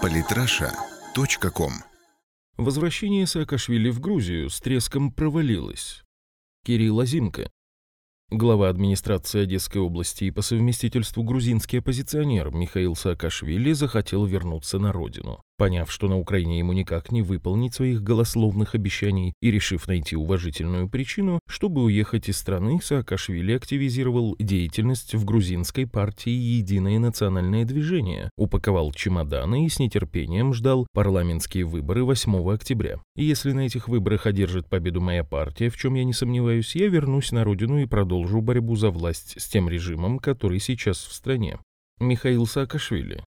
Политраша.ком Возвращение Саакашвили в Грузию с треском провалилось. Кирилл Азимко, Глава администрации Одесской области и по совместительству грузинский оппозиционер Михаил Саакашвили захотел вернуться на родину. Поняв, что на Украине ему никак не выполнить своих голословных обещаний и решив найти уважительную причину, чтобы уехать из страны, Саакашвили активизировал деятельность в грузинской партии «Единое национальное движение», упаковал чемоданы и с нетерпением ждал парламентские выборы 8 октября. Если на этих выборах одержит победу моя партия, в чем я не сомневаюсь, я вернусь на родину и продолжу борьбу за власть с тем режимом, который сейчас в стране. Михаил Саакашвили.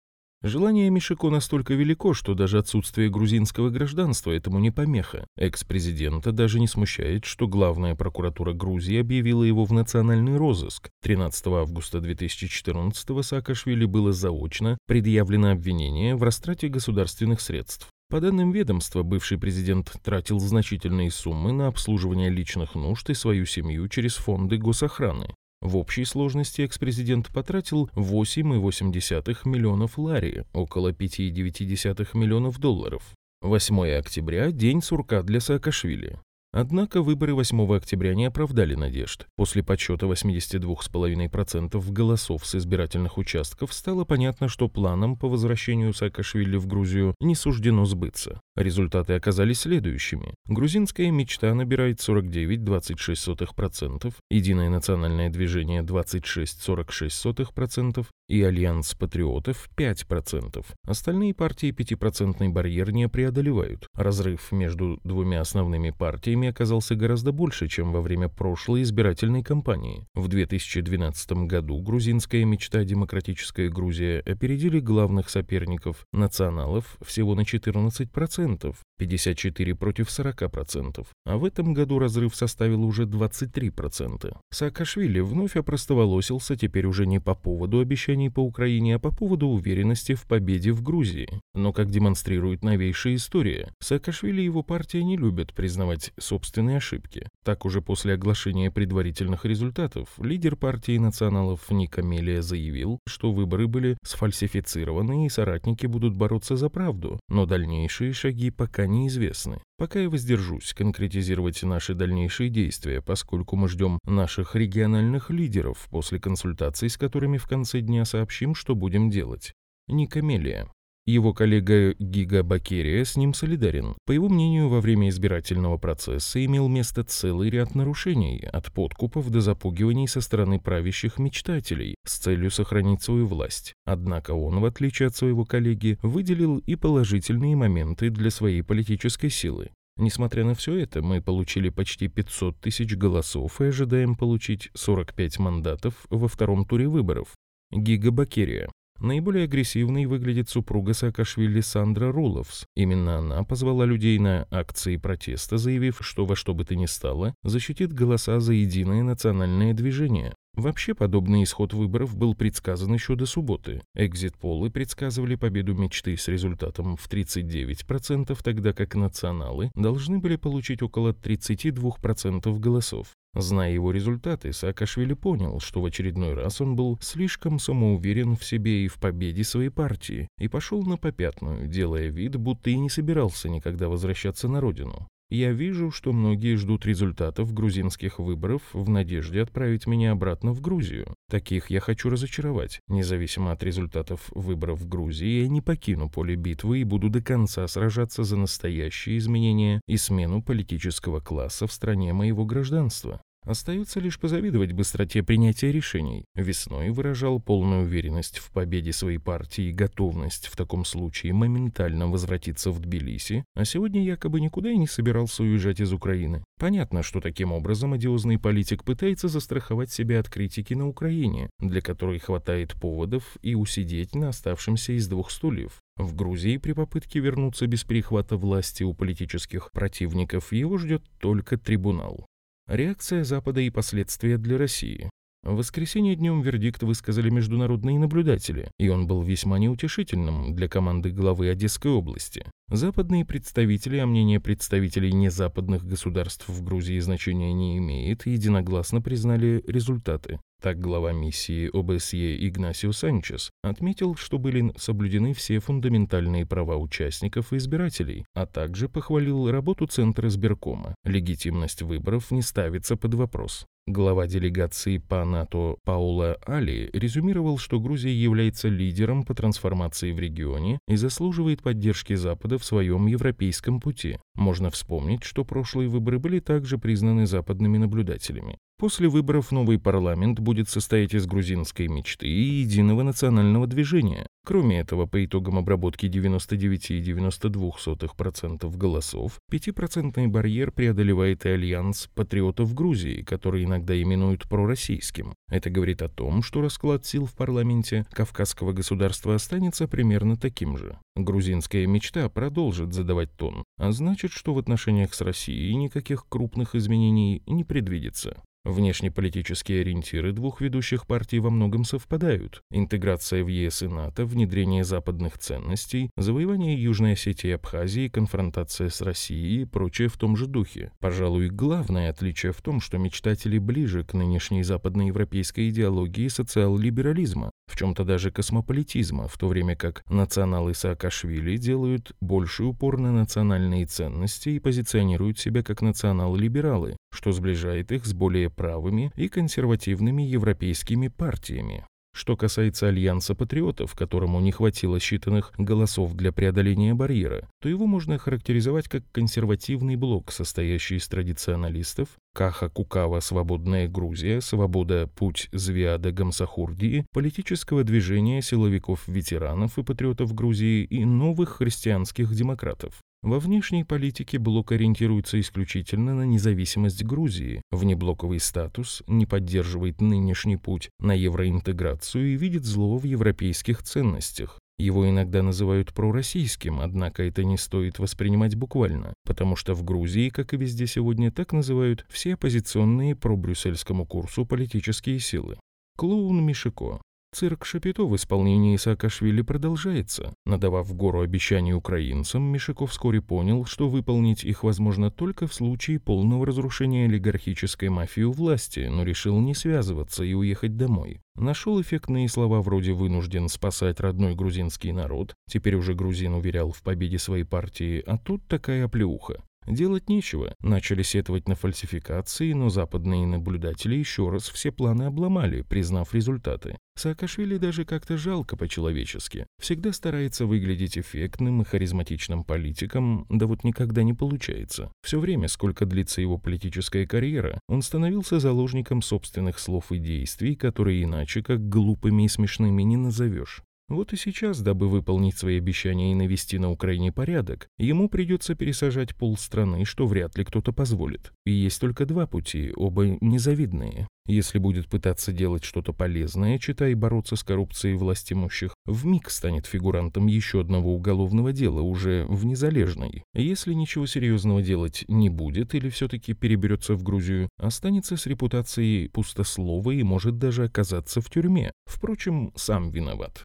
Желание Мишико настолько велико, что даже отсутствие грузинского гражданства этому не помеха. Экс-президента даже не смущает, что главная прокуратура Грузии объявила его в национальный розыск. 13 августа 2014 Саакашвили было заочно предъявлено обвинение в растрате государственных средств. По данным ведомства, бывший президент тратил значительные суммы на обслуживание личных нужд и свою семью через фонды госохраны. В общей сложности экс-президент потратил 8,8 миллионов лари, около 5,9 миллионов долларов. 8 октября – день сурка для Саакашвили. Однако выборы 8 октября не оправдали надежд. После подсчета 82,5% голосов с избирательных участков стало понятно, что планам по возвращению Саакашвили в Грузию не суждено сбыться. Результаты оказались следующими. Грузинская мечта набирает 49,26%, Единое национальное движение 26,46% и Альянс патриотов 5%. Остальные партии 5% барьер не преодолевают. Разрыв между двумя основными партиями оказался гораздо больше, чем во время прошлой избирательной кампании. В 2012 году грузинская мечта «Демократическая Грузия» опередили главных соперников националов всего на 14%, 54 против 40%, а в этом году разрыв составил уже 23%. Саакашвили вновь опростоволосился теперь уже не по поводу обещаний по Украине, а по поводу уверенности в победе в Грузии. Но, как демонстрирует новейшая история, Саакашвили и его партия не любят признавать собственные ошибки. Так уже после оглашения предварительных результатов лидер партии националов Ника Мелия заявил, что выборы были сфальсифицированы и соратники будут бороться за правду, но дальнейшие шаги пока неизвестны. Пока я воздержусь конкретизировать наши дальнейшие действия, поскольку мы ждем наших региональных лидеров, после консультаций с которыми в конце дня сообщим, что будем делать. Никамелия. Его коллега Гига Бакерия с ним солидарен. По его мнению, во время избирательного процесса имел место целый ряд нарушений, от подкупов до запугиваний со стороны правящих мечтателей с целью сохранить свою власть. Однако он, в отличие от своего коллеги, выделил и положительные моменты для своей политической силы. Несмотря на все это, мы получили почти 500 тысяч голосов и ожидаем получить 45 мандатов во втором туре выборов. Гига Бакерия. Наиболее агрессивной выглядит супруга Саакашвили Сандра Руловс. Именно она позвала людей на акции протеста, заявив, что во что бы то ни стало защитит голоса за единое национальное движение. Вообще, подобный исход выборов был предсказан еще до субботы. Экзит-полы предсказывали победу мечты с результатом в 39%, тогда как националы должны были получить около 32% голосов. Зная его результаты, Саакашвили понял, что в очередной раз он был слишком самоуверен в себе и в победе своей партии, и пошел на попятную, делая вид, будто и не собирался никогда возвращаться на родину. Я вижу, что многие ждут результатов грузинских выборов в надежде отправить меня обратно в Грузию. Таких я хочу разочаровать. Независимо от результатов выборов в Грузии, я не покину поле битвы и буду до конца сражаться за настоящие изменения и смену политического класса в стране моего гражданства. Остается лишь позавидовать быстроте принятия решений. Весной выражал полную уверенность в победе своей партии и готовность в таком случае моментально возвратиться в Тбилиси, а сегодня якобы никуда и не собирался уезжать из Украины. Понятно, что таким образом одиозный политик пытается застраховать себя от критики на Украине, для которой хватает поводов и усидеть на оставшемся из двух стульев. В Грузии при попытке вернуться без перехвата власти у политических противников его ждет только трибунал. Реакция Запада и последствия для России. В воскресенье днем вердикт высказали международные наблюдатели, и он был весьма неутешительным для команды главы Одесской области. Западные представители, а мнение представителей незападных государств в Грузии значения не имеет, единогласно признали результаты. Так глава миссии ОБСЕ Игнасио Санчес отметил, что были соблюдены все фундаментальные права участников и избирателей, а также похвалил работу Центра сберкома. Легитимность выборов не ставится под вопрос. Глава делегации по НАТО Паула Али резюмировал, что Грузия является лидером по трансформации в регионе и заслуживает поддержки Запада в своем европейском пути. Можно вспомнить, что прошлые выборы были также признаны западными наблюдателями. После выборов новый парламент будет состоять из грузинской мечты и единого национального движения. Кроме этого, по итогам обработки 99,92% голосов, 5% барьер преодолевает и альянс патриотов Грузии, который иногда именуют пророссийским. Это говорит о том, что расклад сил в парламенте Кавказского государства останется примерно таким же. Грузинская мечта продолжит задавать тон, а значит, что в отношениях с Россией никаких крупных изменений не предвидится. Внешнеполитические ориентиры двух ведущих партий во многом совпадают. Интеграция в ЕС и НАТО, внедрение западных ценностей, завоевание Южной Осетии и Абхазии, конфронтация с Россией и прочее в том же духе. Пожалуй, главное отличие в том, что мечтатели ближе к нынешней западноевропейской идеологии социал-либерализма, в чем-то даже космополитизма, в то время как националы Саакашвили делают больший упор на национальные ценности и позиционируют себя как национал-либералы, что сближает их с более правыми и консервативными европейскими партиями. Что касается Альянса патриотов, которому не хватило считанных голосов для преодоления барьера, то его можно характеризовать как консервативный блок, состоящий из традиционалистов, Каха Кукава «Свободная Грузия», «Свобода. Путь Звиада Гамсахурдии», политического движения силовиков-ветеранов и патриотов Грузии и новых христианских демократов. Во внешней политике блок ориентируется исключительно на независимость Грузии, внеблоковый статус, не поддерживает нынешний путь на евроинтеграцию и видит зло в европейских ценностях. Его иногда называют пророссийским, однако это не стоит воспринимать буквально, потому что в Грузии, как и везде сегодня, так называют все оппозиционные пробрюссельскому курсу политические силы. Клоун Мишико. Цирк Шапито в исполнении Саакашвили продолжается. Надавав гору обещаний украинцам, Мишико вскоре понял, что выполнить их возможно только в случае полного разрушения олигархической мафии у власти, но решил не связываться и уехать домой. Нашел эффектные слова вроде «вынужден спасать родной грузинский народ», теперь уже грузин уверял в победе своей партии, а тут такая оплеуха. Делать нечего. Начали сетовать на фальсификации, но западные наблюдатели еще раз все планы обломали, признав результаты. Саакашвили даже как-то жалко по-человечески. Всегда старается выглядеть эффектным и харизматичным политиком, да вот никогда не получается. Все время, сколько длится его политическая карьера, он становился заложником собственных слов и действий, которые иначе как глупыми и смешными не назовешь. Вот и сейчас, дабы выполнить свои обещания и навести на Украине порядок, ему придется пересажать полстраны, что вряд ли кто-то позволит. И есть только два пути, оба незавидные. Если будет пытаться делать что-то полезное, читай бороться с коррупцией власть имущих, вмиг станет фигурантом еще одного уголовного дела, уже в незалежной. Если ничего серьезного делать не будет или все-таки переберется в Грузию, останется с репутацией пустослова и может даже оказаться в тюрьме. Впрочем, сам виноват.